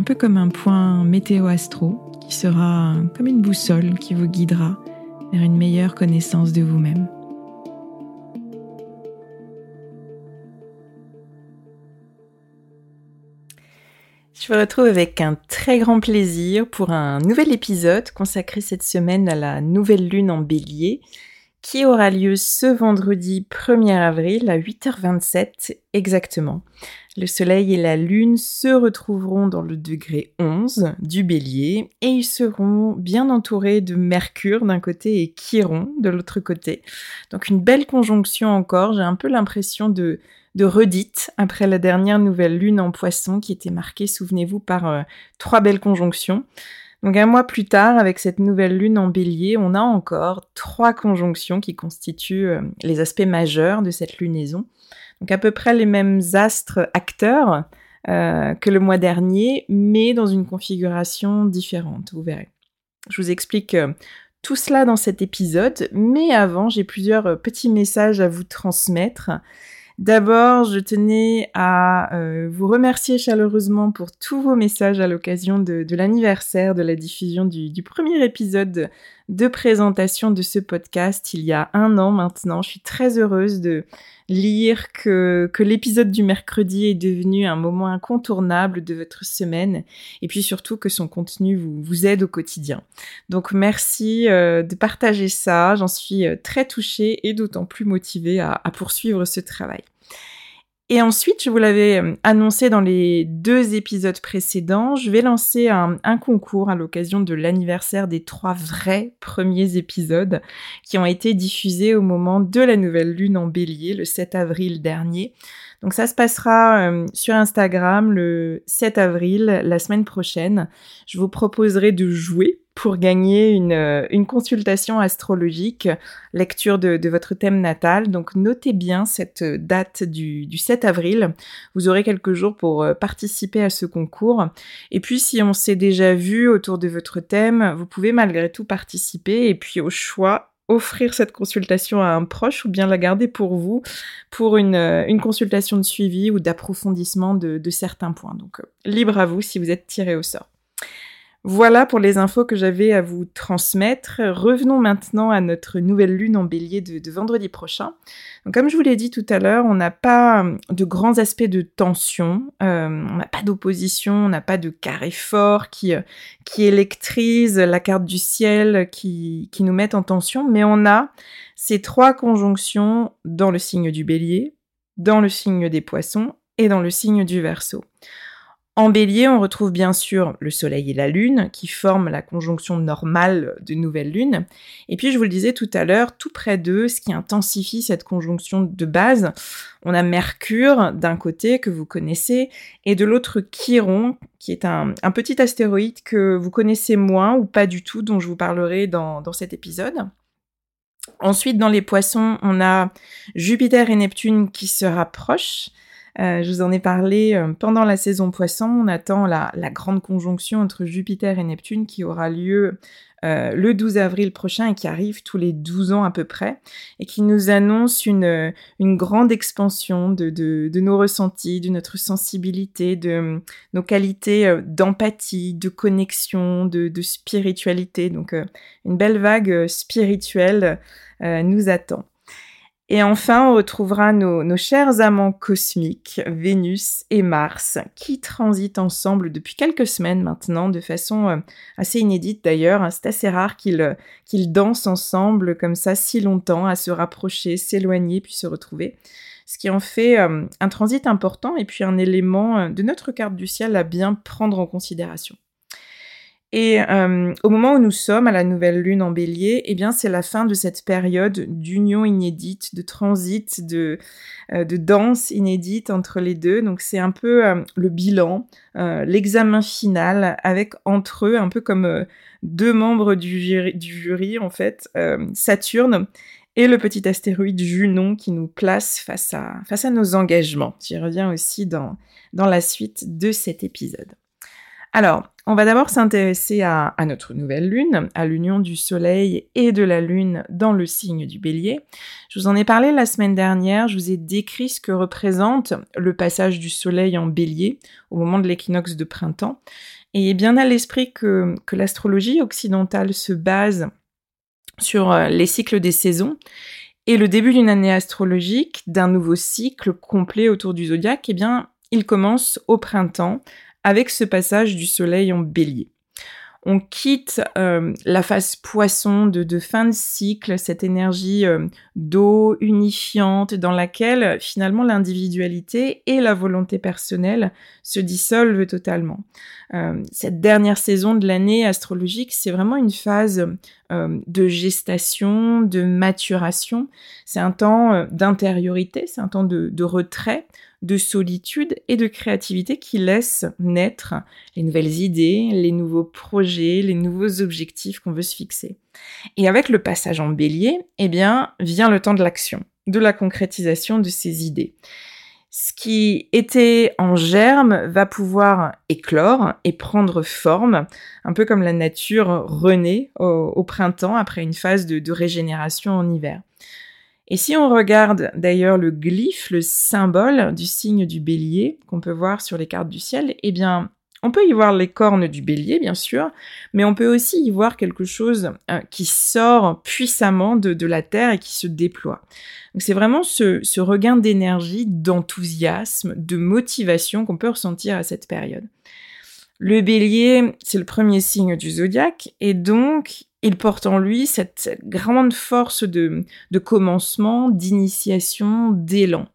un peu comme un point météo-astro qui sera comme une boussole qui vous guidera vers une meilleure connaissance de vous-même. Je vous retrouve avec un très grand plaisir pour un nouvel épisode consacré cette semaine à la nouvelle lune en bélier qui aura lieu ce vendredi 1er avril à 8h27 exactement. Le Soleil et la Lune se retrouveront dans le degré 11 du bélier et ils seront bien entourés de Mercure d'un côté et Chiron de l'autre côté. Donc une belle conjonction encore, j'ai un peu l'impression de, redite après la dernière nouvelle Lune en poisson qui était marquée, souvenez-vous, par euh, trois belles conjonctions. Donc un mois plus tard, avec cette nouvelle lune en bélier, on a encore trois conjonctions qui constituent euh, les aspects majeurs de cette lunaison. Donc à peu près les mêmes astres acteurs euh, que le mois dernier, mais dans une configuration différente, vous verrez. Je vous explique euh, tout cela dans cet épisode, mais avant, j'ai plusieurs petits messages à vous transmettre. D'abord, je tenais à vous remercier chaleureusement pour tous vos messages à l'occasion de, l'anniversaire de la diffusion du, premier épisode de présentation de ce podcast il y a un an maintenant. Je suis très heureuse de, lire que, l'épisode du mercredi est devenu un moment incontournable de votre semaine et puis surtout que son contenu vous, aide au quotidien. Donc merci euh, de partager ça, j'en suis euh, très touchée et d'autant plus motivée à poursuivre ce travail. Et ensuite, je vous l'avais euh, annoncé dans les deux épisodes précédents, je vais lancer un, concours à l'occasion de l'anniversaire des trois vrais premiers épisodes qui ont été diffusés au moment de la nouvelle lune en bélier le 7 avril dernier. Donc ça se passera euh, sur Instagram le 7 avril, la semaine prochaine. Je vous proposerai de jouer pour gagner une, euh, consultation astrologique, lecture de, votre thème natal. Donc notez bien cette date du, du 7 avril. Vous aurez quelques jours pour euh, participer à ce concours. Et puis si on s'est déjà vu autour de votre thème, vous pouvez malgré tout participer et puis au choix offrir cette consultation à un proche ou bien la garder pour vous pour une, euh, une consultation de suivi ou d'approfondissement de, de, certains points. Donc, euh, libre à vous si vous êtes tiré au sort. Voilà pour les infos que j'avais à vous transmettre. Revenons maintenant à notre nouvelle lune en bélier de, vendredi prochain. Donc, comme je vous l'ai dit tout à l'heure, on n'a pas euh, de grands aspects de tension, euh, on n'a pas d'opposition, on n'a pas de carré fort qui, euh, électrise la carte du ciel, qui nous met en tension, mais on a ces trois conjonctions dans le signe du bélier, dans le signe des poissons et dans le signe du verso. En bélier, on retrouve bien sûr le Soleil et la Lune qui forment la conjonction normale de nouvelle Lune. Et puis, je vous le disais tout à l'heure, tout près d'eux, ce qui intensifie cette conjonction de base, on a Mercure d'un côté que vous connaissez et de l'autre Chiron qui est un, petit astéroïde que vous connaissez moins ou pas du tout, dont je vous parlerai dans, dans cet épisode. Ensuite, dans les poissons, on a Jupiter et Neptune qui se rapprochent. Euh, je vous en ai parlé euh, pendant la saison poisson. On attend la, grande conjonction entre Jupiter et Neptune qui aura lieu euh, le 12 avril prochain et qui arrive tous les 12 ans à peu près et qui nous annonce une, grande expansion de, nos ressentis, de notre sensibilité, de nos qualités d'empathie, de connexion, de, de spiritualité. Donc une belle vague spirituelle nous attend. Et enfin, on retrouvera nos, chers amants cosmiques, Vénus et Mars, qui transitent ensemble depuis quelques semaines maintenant, de façon euh, assez inédite d'ailleurs. C'est assez rare qu'ils dansent ensemble comme ça si longtemps, à se rapprocher, s'éloigner, puis se retrouver. Ce qui en fait euh, un transit important et puis un élément euh, de notre carte du ciel à bien prendre en considération. Et euh, au moment où nous sommes à la nouvelle lune en bélier, eh bien c'est la fin de cette période d'union inédite, de transit, de, euh, de danse inédite entre les deux. Donc c'est un peu euh, le bilan, l'examen final avec entre eux, un peu comme deux membres du jury, du jury en fait, Saturne et le petit astéroïde Junon qui nous place face à, face à nos engagements. J'y reviens aussi dans, dans la suite de cet épisode. Alors, on va d'abord s'intéresser à, notre nouvelle lune, à l'union du Soleil et de la Lune dans le signe du bélier. Je vous en ai parlé la semaine dernière, je vous ai décrit ce que représente le passage du Soleil en bélier au moment de l'équinoxe de printemps. Et bien à l'esprit que, que l'astrologie occidentale se base sur euh, les cycles des saisons et le début d'une année astrologique, d'un nouveau cycle complet autour du zodiaque, eh bien, il commence au printemps avec ce passage du soleil en bélier. On quitte euh, la phase poisson de, fin de cycle, cette énergie euh, d'eau unifiante dans laquelle finalement l'individualité et la volonté personnelle se dissolvent totalement. Euh, cette dernière saison de l'année astrologique, c'est vraiment une phase de gestation, de maturation. C'est un temps d'intériorité, c'est un temps de retrait de solitude et de créativité qui laisse naître les nouvelles idées, les nouveaux projets, les nouveaux objectifs qu'on veut se fixer. Et avec le passage en bélier, eh bien, vient le temps de l'action, de la concrétisation de ces idées. Ce qui était en germe va pouvoir éclore et prendre forme, un peu comme la nature renaît au, printemps après une phase de régénération en hiver. Et si on regarde d'ailleurs le glyphe, le symbole du signe du bélier qu'on peut voir sur les cartes du ciel, eh bien, on peut y voir les cornes du bélier, bien sûr, mais on peut aussi y voir quelque chose euh, qui sort puissamment de, la terre et qui se déploie. Donc c'est vraiment ce regain d'énergie, d'enthousiasme, de motivation qu'on peut ressentir à cette période. Le bélier, c'est le premier signe du zodiaque, et donc il porte en lui cette, grande force de, commencement, d'initiation, d'élan.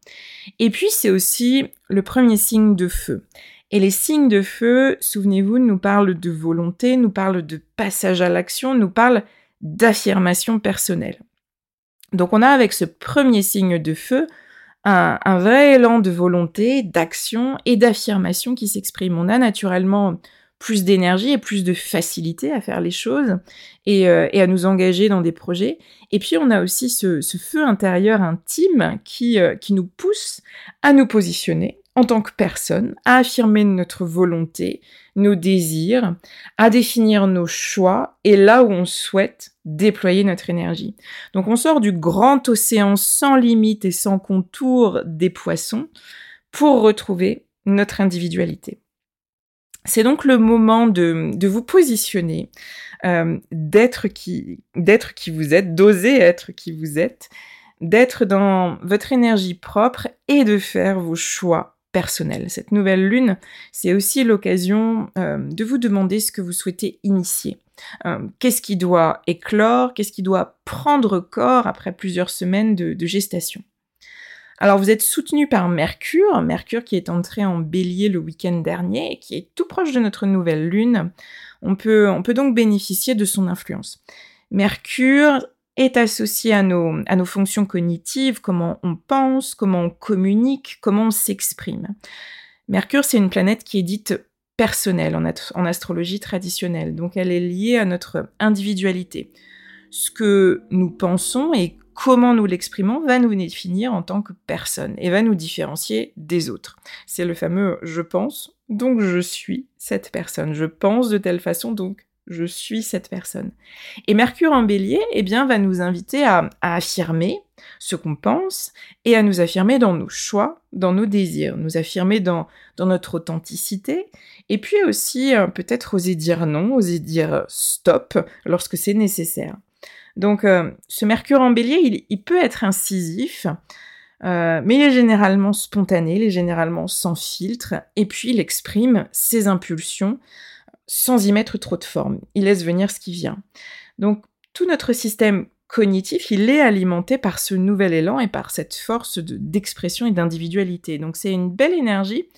Et puis c'est aussi le premier signe de feu. Et les signes de feu, souvenez-vous, nous parlent de volonté, nous parlent de passage à l'action, nous parlent d'affirmation personnelle. Donc on a avec ce premier signe de feu un, un vrai élan de volonté, d'action et d'affirmation qui s'exprime. On a naturellement plus d'énergie et plus de facilité à faire les choses et, euh, à nous engager dans des projets. Et puis on a aussi ce, feu intérieur intime qui, euh, qui nous pousse à nous positionner en tant que personne, à affirmer notre volonté, nos désirs, à définir nos choix et là où on souhaite déployer notre énergie. Donc on sort du grand océan sans limite et sans contour des poissons pour retrouver notre individualité. C'est donc le moment de, vous positionner, euh, d'être qui, vous êtes, d'oser être qui vous êtes, d'être dans votre énergie propre et de faire vos choix personnels. Cette nouvelle lune, c'est aussi l'occasion euh, de vous demander ce que vous souhaitez initier. Euh, qu'est-ce qui doit éclore, qu'est-ce qui doit prendre corps après plusieurs semaines de gestation? Alors vous êtes soutenu par Mercure, Mercure qui est entré en bélier le week-end dernier et qui est tout proche de notre nouvelle lune. On peut, on peut donc bénéficier de son influence. Mercure est associé à nos, à nos fonctions cognitives, comment on pense, comment on communique, comment on s'exprime. Mercure, c'est une planète qui est dite personnelle en, en astrologie traditionnelle, donc elle est liée à notre individualité. Ce que nous pensons et comment nous l'exprimons va nous définir en tant que personne et va nous différencier des autres. C'est le fameux je pense, donc je suis cette personne. Je pense de telle façon, donc je suis cette personne. Et Mercure en bélier, eh bien, va nous inviter à, affirmer ce qu'on pense et à nous affirmer dans nos choix, dans nos désirs, nous affirmer dans, notre authenticité et puis aussi euh, peut-être oser dire non, oser dire stop lorsque c'est nécessaire. Donc, euh, ce Mercure en bélier, il, peut être incisif, euh, mais il est généralement spontané, il est généralement sans filtre, et puis il exprime ses impulsions sans y mettre trop de forme. Il laisse venir ce qui vient. Donc, tout notre système cognitif, il est alimenté par ce nouvel élan et par cette force d'expression et d'individualité. Donc, c'est une belle énergie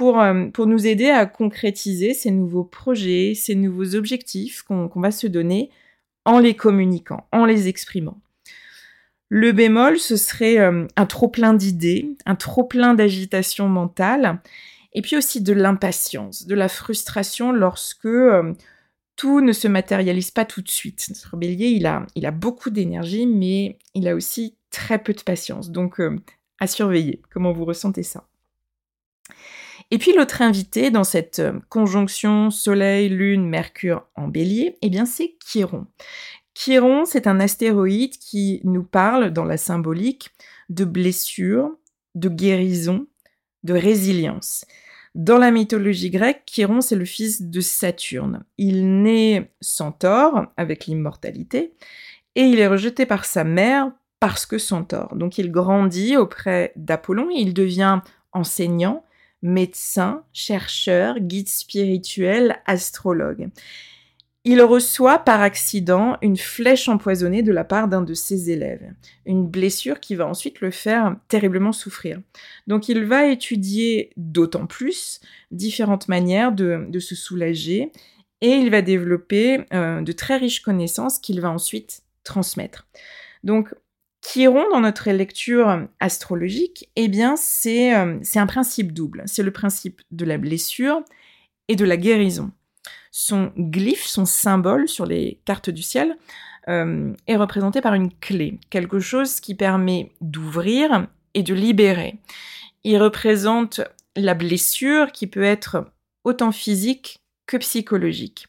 euh, pour nous aider à concrétiser ces nouveaux projets, ces nouveaux objectifs qu'on va se donner en les communiquant, en les exprimant. Le bémol, ce serait euh, un trop-plein d'idées, un trop-plein d'agitation mentale, et puis aussi de l'impatience, de la frustration lorsque euh, tout ne se matérialise pas tout de suite. Notre bélier, il a, il a beaucoup d'énergie, mais il a aussi très peu de patience. Donc, euh, à surveiller. Comment vous ressentez ça? Et puis l'autre invité dans cette euh, conjonction Soleil, Lune, Mercure en bélier, eh bien c'est Chiron. Chiron, c'est un astéroïde qui nous parle dans la symbolique de blessures, de guérison, de résilience. Dans la mythologie grecque, Chiron, c'est le fils de Saturne. Il naît centaure, avec l'immortalité, et il est rejeté par sa mère parce que centaure. Donc il grandit auprès d'Apollon, il devient enseignant, médecin, chercheur, guide spirituel, astrologue. Il reçoit par accident une flèche empoisonnée de la part d'un de ses élèves, une blessure qui va ensuite le faire terriblement souffrir. Donc il va étudier d'autant plus différentes manières de, se soulager et il va développer euh, de très riches connaissances qu'il va ensuite transmettre. Donc Chiron, dans notre lecture astrologique, eh bien, euh, c'est un principe double. C'est le principe de la blessure et de la guérison. Son glyphe, son symbole sur les cartes du ciel, euh, est représenté par une clé, quelque chose qui permet d'ouvrir et de libérer. Il représente la blessure qui peut être autant physique que psychologique.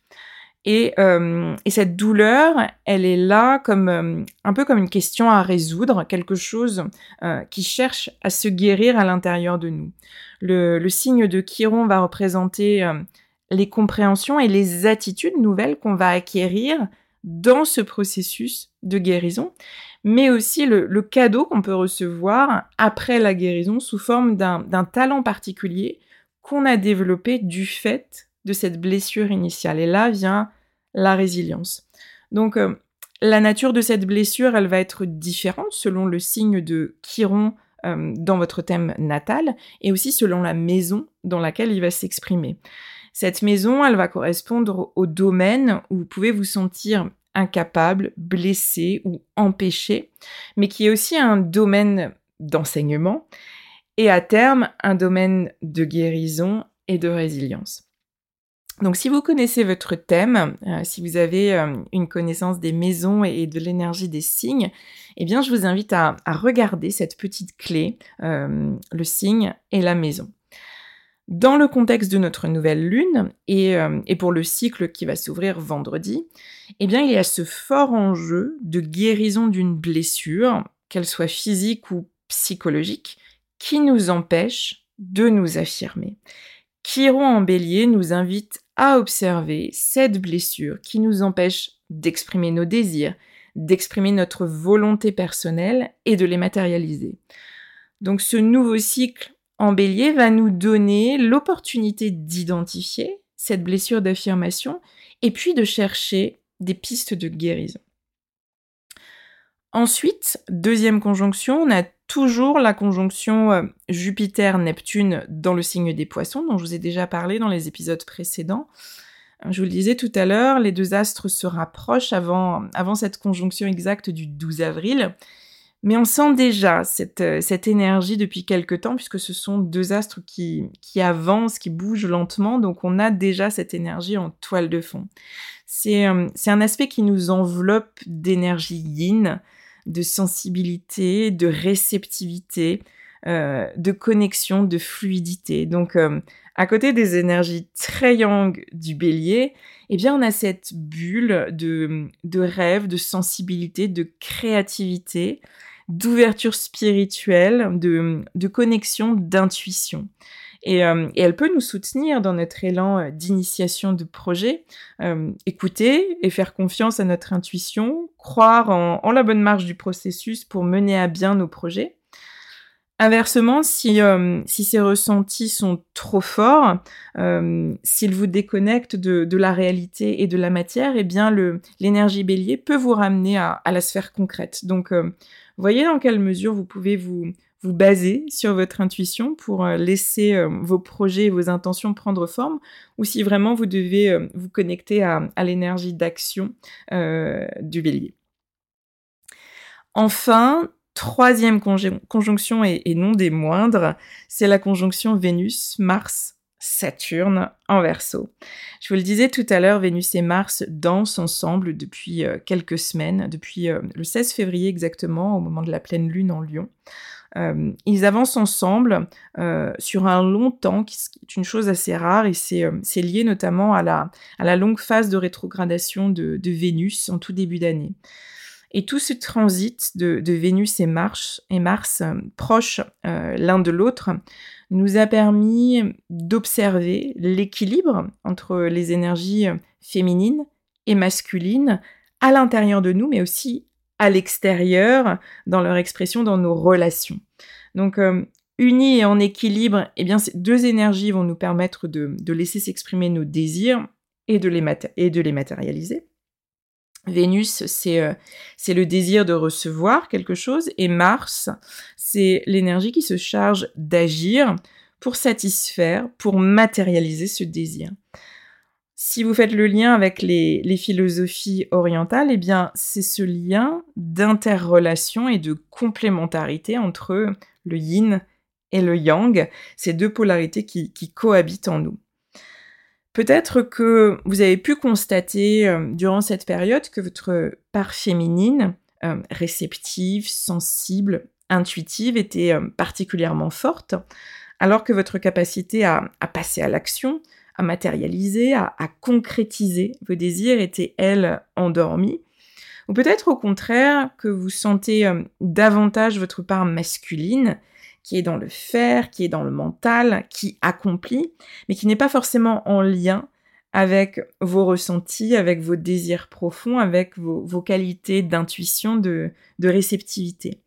Euh, et, cette douleur, elle est là comme euh, un peu comme une question à résoudre, quelque chose euh, qui cherche à se guérir à l'intérieur de nous. Le, signe de Chiron va représenter les compréhensions et les attitudes nouvelles qu'on va acquérir dans ce processus de guérison, mais aussi le cadeau qu'on peut recevoir après la guérison sous forme d'un talent particulier qu'on a développé du fait de cette blessure initiale. Et là vient la résilience. Donc, euh, la nature de cette blessure, elle va être différente selon le signe de Chiron euh, dans votre thème natal et aussi selon la maison dans laquelle il va s'exprimer. Cette maison, elle va correspondre au domaine où vous pouvez vous sentir incapable, blessé ou empêché, mais qui est aussi un domaine d'enseignement et à terme un domaine de guérison et de résilience. Donc si vous connaissez votre thème, euh, si vous avez euh, une connaissance des maisons et, de l'énergie des signes, eh bien je vous invite à, regarder cette petite clé, euh, le signe et la maison. Dans le contexte de notre nouvelle lune et, pour le cycle qui va s'ouvrir vendredi, eh bien il y a ce fort enjeu de guérison d'une blessure, qu'elle soit physique ou psychologique, qui nous empêche de nous affirmer. Chiron en bélier nous invite à observer cette blessure qui nous empêche d'exprimer nos désirs, d'exprimer notre volonté personnelle et de les matérialiser. Donc ce nouveau cycle en bélier va nous donner l'opportunité d'identifier cette blessure d'affirmation et puis de chercher des pistes de guérison. Ensuite, deuxième conjonction, on a toujours la conjonction euh, Jupiter-Neptune dans le signe des poissons, dont je vous ai déjà parlé dans les épisodes précédents. Je vous le disais tout à l'heure, les deux astres se rapprochent avant, avant cette conjonction exacte du 12 avril. Mais on sent déjà cette, euh, cette énergie depuis quelque temps, puisque ce sont deux astres qui, qui avancent, qui bougent lentement, donc on a déjà cette énergie en toile de fond. C'est euh, un aspect qui nous enveloppe d'énergie yin, de sensibilité, de réceptivité, euh, de connexion, de fluidité. Donc, euh, à côté des énergies très yang du bélier, eh bien, on a cette bulle de, de rêve, de sensibilité, de créativité, d'ouverture spirituelle, de, de connexion, d'intuition. Et, euh, et, elle peut nous soutenir dans notre élan euh, d'initiation de projet, euh, écouter et faire confiance à notre intuition, croire en, en, la bonne marche du processus pour mener à bien nos projets. Inversement, si, euh, si ces ressentis sont trop forts, euh, s'ils vous déconnectent de, la réalité et de la matière, eh bien l'énergie bélier peut vous ramener à, la sphère concrète. Donc, voyez dans quelle mesure vous pouvez vous, baser sur votre intuition pour euh, laisser euh, vos projets et vos intentions prendre forme, ou si vraiment vous devez euh, vous connecter à, l'énergie d'action du bélier. Enfin, troisième conjonction et, non des moindres, c'est la conjonction Vénus-Mars. Saturne en verso. Je vous le disais tout à l'heure, Vénus et Mars dansent ensemble depuis quelques semaines, depuis le 16 février exactement, au moment de la pleine lune en Lion. Euh, ils avancent ensemble euh, sur un long temps, qui, est une chose assez rare, et c'est euh, lié notamment à la, longue phase de rétrogradation de Vénus en tout début d'année. Et tout ce transit de, Vénus et Mars, et Mars proches l'un de l'autre nous a permis d'observer l'équilibre entre les énergies féminines et masculines à l'intérieur de nous, mais aussi à l'extérieur, dans leur expression, dans nos relations. Donc, euh, unis et en équilibre, eh bien, ces deux énergies vont nous permettre de, laisser s'exprimer nos désirs et de les matérialiser. Vénus, euh, c'est le désir de recevoir quelque chose, et Mars, c'est l'énergie qui se charge d'agir pour satisfaire, pour matérialiser ce désir. Si vous faites le lien avec les, philosophies orientales, eh bien, c'est ce lien d'interrelation et de complémentarité entre le yin et le yang, ces deux polarités qui, cohabitent en nous. Peut-être que vous avez pu constater euh, durant cette période que votre part féminine, euh, réceptive, sensible, intuitive, était euh, particulièrement forte, alors que votre capacité à passer à l'action, à matérialiser, à, concrétiser vos désirs étaient, elles, endormies. Ou peut-être au contraire que vous sentez davantage votre part masculine, qui est dans le faire, qui est dans le mental, qui accomplit, mais qui n'est pas forcément en lien avec vos ressentis, avec vos désirs profonds, avec vos, qualités d'intuition, de réceptivité.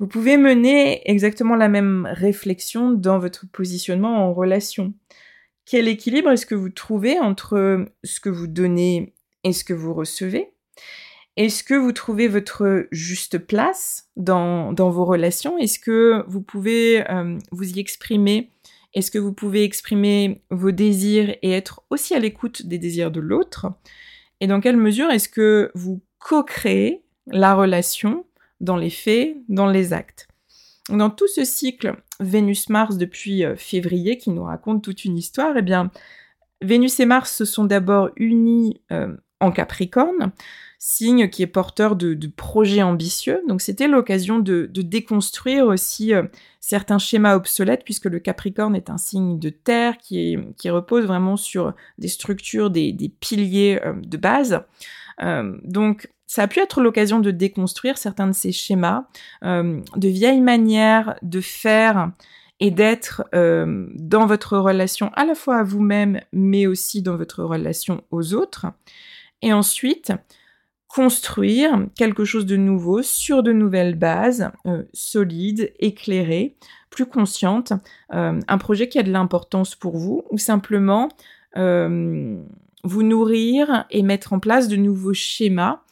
Vous pouvez mener exactement la même réflexion dans votre positionnement en relation. Quel équilibre est-ce que vous trouvez entre ce que vous donnez et ce que vous recevez? Est-ce que vous trouvez votre juste place dans, vos relations? Est-ce que vous pouvez euh, vous y exprimer? Est-ce que vous pouvez exprimer vos désirs et être aussi à l'écoute des désirs de l'autre? Et dans quelle mesure est-ce que vous co-créez la relation dans les faits, dans les actes? Dans tout ce cycle Vénus-Mars depuis euh, février qui nous raconte toute une histoire, eh bien, Vénus et Mars se sont d'abord unis euh, en Capricorne, signe qui est porteur de, projets ambitieux. Donc c'était l'occasion de, déconstruire aussi euh, certains schémas obsolètes, puisque le Capricorne est un signe de terre qui, repose vraiment sur des structures, des, piliers de base. donc ça a pu être l'occasion de déconstruire certains de ces schémas, euh, de vieilles manières de faire et d'être euh, dans votre relation à la fois à vous-même, mais aussi dans votre relation aux autres. Et ensuite, construire quelque chose de nouveau sur de nouvelles bases, euh, solides, éclairées, plus conscientes, un projet qui a de l'importance pour vous, ou simplement vous nourrir et mettre en place de nouveaux schémas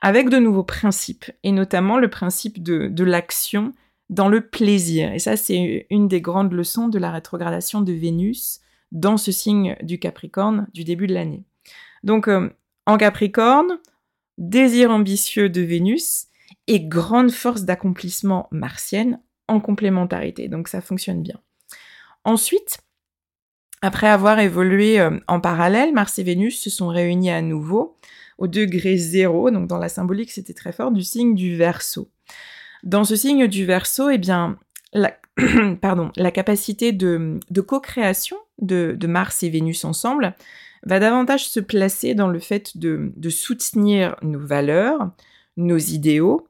avec de nouveaux principes, et notamment le principe de, l'action dans le plaisir. Et ça, c'est une des grandes leçons de la rétrogradation de Vénus dans ce signe du Capricorne du début de l'année. Donc, euh, en Capricorne, désir ambitieux de Vénus et grande force d'accomplissement martienne en complémentarité. Donc, ça fonctionne bien. Ensuite, après avoir évolué euh, en parallèle, Mars et Vénus se sont réunis à nouveau au degré zéro, donc dans la symbolique c'était très fort, du signe du Verseau. Dans ce signe du Verseau, eh bien, la, capacité de, co-création de, Mars et Vénus ensemble va davantage se placer dans le fait de, soutenir nos valeurs, nos idéaux.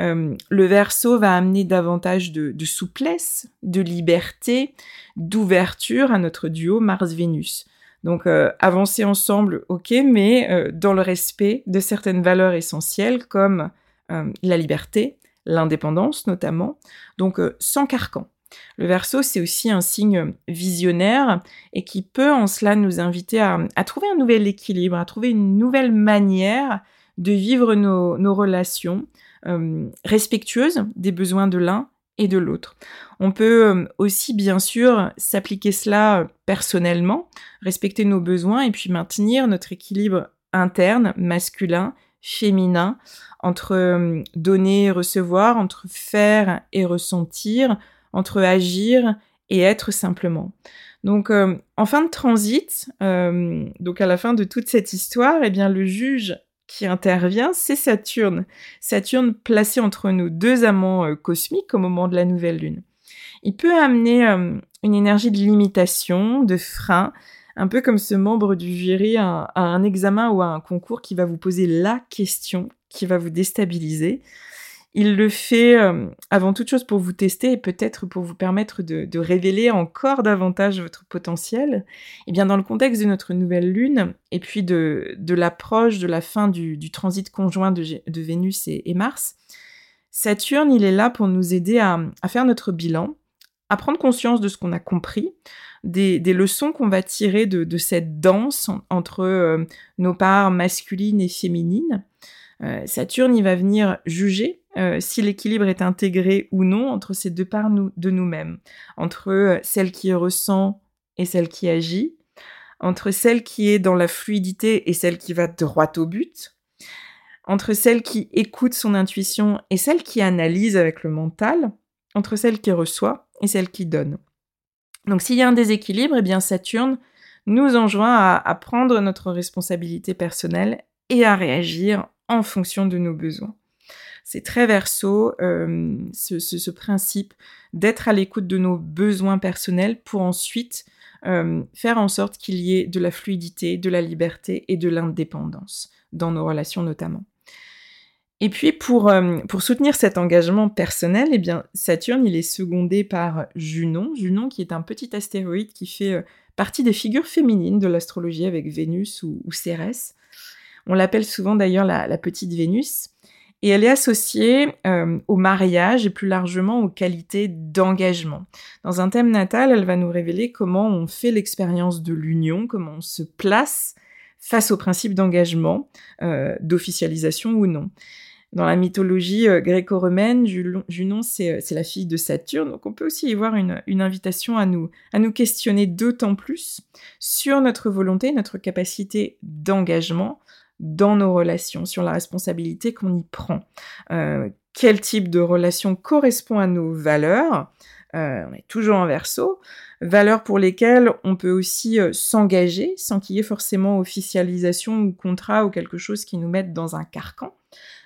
Euh, le Verseau va amener davantage de, souplesse, de liberté, d'ouverture à notre duo Mars-Vénus. Donc euh, avancer ensemble, ok, mais euh, dans le respect de certaines valeurs essentielles comme la liberté, l'indépendance notamment, donc sans carcan. Le verso, c'est aussi un signe visionnaire et qui peut en cela nous inviter à, trouver un nouvel équilibre, à trouver une nouvelle manière de vivre nos, relations euh, respectueuses des besoins de l'un et de l'autre. On peut euh, aussi bien sûr s'appliquer cela personnellement, respecter nos besoins et puis maintenir notre équilibre interne, masculin, féminin, entre euh, donner et recevoir, entre faire et ressentir, entre agir et être simplement. Donc, euh, en fin de transit, euh, donc à la fin de toute cette histoire, eh bien, le juge qui intervient, c'est Saturne. Saturne placé entre nos deux amants cosmiques au moment de la nouvelle lune. Il peut amener une énergie de limitation, de frein, un peu comme ce membre du jury à, un examen ou à un concours qui va vous poser la question qui va vous déstabiliser. Il le fait euh, avant toute chose pour vous tester et peut-être pour vous permettre de, révéler encore davantage votre potentiel. Et bien dans le contexte de notre nouvelle lune et puis de, l'approche de la fin du, transit conjoint de, Vénus et, Mars, Saturne, il est là pour nous aider à faire notre bilan, à prendre conscience de ce qu'on a compris, des, leçons qu'on va tirer de, cette danse entre euh, nos parts masculines et féminines. Euh, Saturne, il va venir juger euh, si l'équilibre est intégré ou non entre ces deux parts de nous-mêmes, entre celle qui ressent et celle qui agit, entre celle qui est dans la fluidité et celle qui va droit au but, entre celle qui écoute son intuition et celle qui analyse avec le mental, entre celle qui reçoit et celle qui donne. Donc s'il y a un déséquilibre, eh bien Saturne nous enjoint à, prendre notre responsabilité personnelle et à réagir en fonction de nos besoins. C'est très verso euh, ce, principe d'être à l'écoute de nos besoins personnels pour ensuite euh, faire en sorte qu'il y ait de la fluidité, de la liberté et de l'indépendance dans nos relations notamment. Et puis pour, euh, soutenir cet engagement personnel, eh bien Saturne il est secondé par Junon, Junon qui est un petit astéroïde qui fait partie des figures féminines de l'astrologie avec Vénus ou, Cérès. On l'appelle souvent d'ailleurs la, petite Vénus. Et elle est associée euh, au mariage et plus largement aux qualités d'engagement. Dans un thème natal, elle va nous révéler comment on fait l'expérience de l'union, comment on se place face au principe d'engagement, d'officialisation ou non. Dans la mythologie euh, gréco-romaine, Junon, euh, c'est la fille de Saturne, donc on peut aussi y voir une, invitation à nous, à nous questionner d'autant plus sur notre volonté, notre capacité d'engagement dans nos relations, sur la responsabilité qu'on y prend. Euh, quel type de relation correspond à nos valeurs? Est toujours en verso. Valeurs pour lesquelles on peut aussi s'engager sans qu'il y ait forcément officialisation ou contrat ou quelque chose qui nous mette dans un carcan.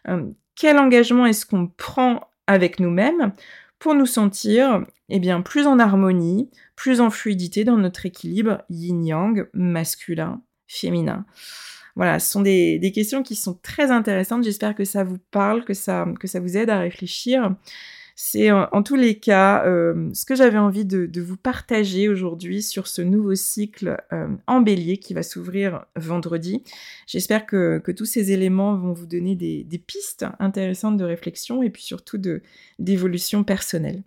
Euh, quel engagement est-ce qu'on prend avec nous-mêmes pour nous sentir eh bien, plus en harmonie, plus en fluidité dans notre équilibre yin-yang, masculin, féminin. Voilà, ce sont des, des, questions qui sont très intéressantes. J'espère que ça vous parle, que ça, vous aide à réfléchir. C'est en, tous les cas euh, ce que j'avais envie de, vous partager aujourd'hui sur ce nouveau cycle euh, en bélier qui va s'ouvrir vendredi. J'espère que, tous ces éléments vont vous donner des, pistes intéressantes de réflexion et puis surtout d'évolution personnelle.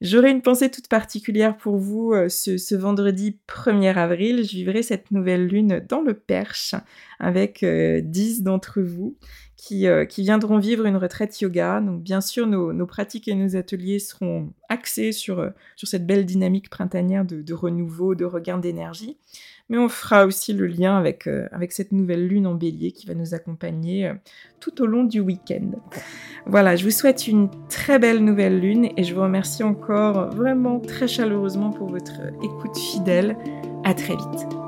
J'aurai une pensée toute particulière pour vous euh, ce, ce, vendredi 1er avril. Je vivrai cette nouvelle lune dans le Perche avec 10 d'entre vous qui, euh, qui, viendront vivre une retraite yoga. Donc bien sûr, nos, pratiques et nos ateliers seront axés sur, euh, sur cette belle dynamique printanière de, de renouveau, de regain d'énergie. Mais on fera aussi le lien avec, euh, avec cette nouvelle lune en bélier qui va nous accompagner tout au long du week-end. Voilà, je vous souhaite une très belle nouvelle lune et je vous remercie encore vraiment très chaleureusement pour votre écoute fidèle. À très vite.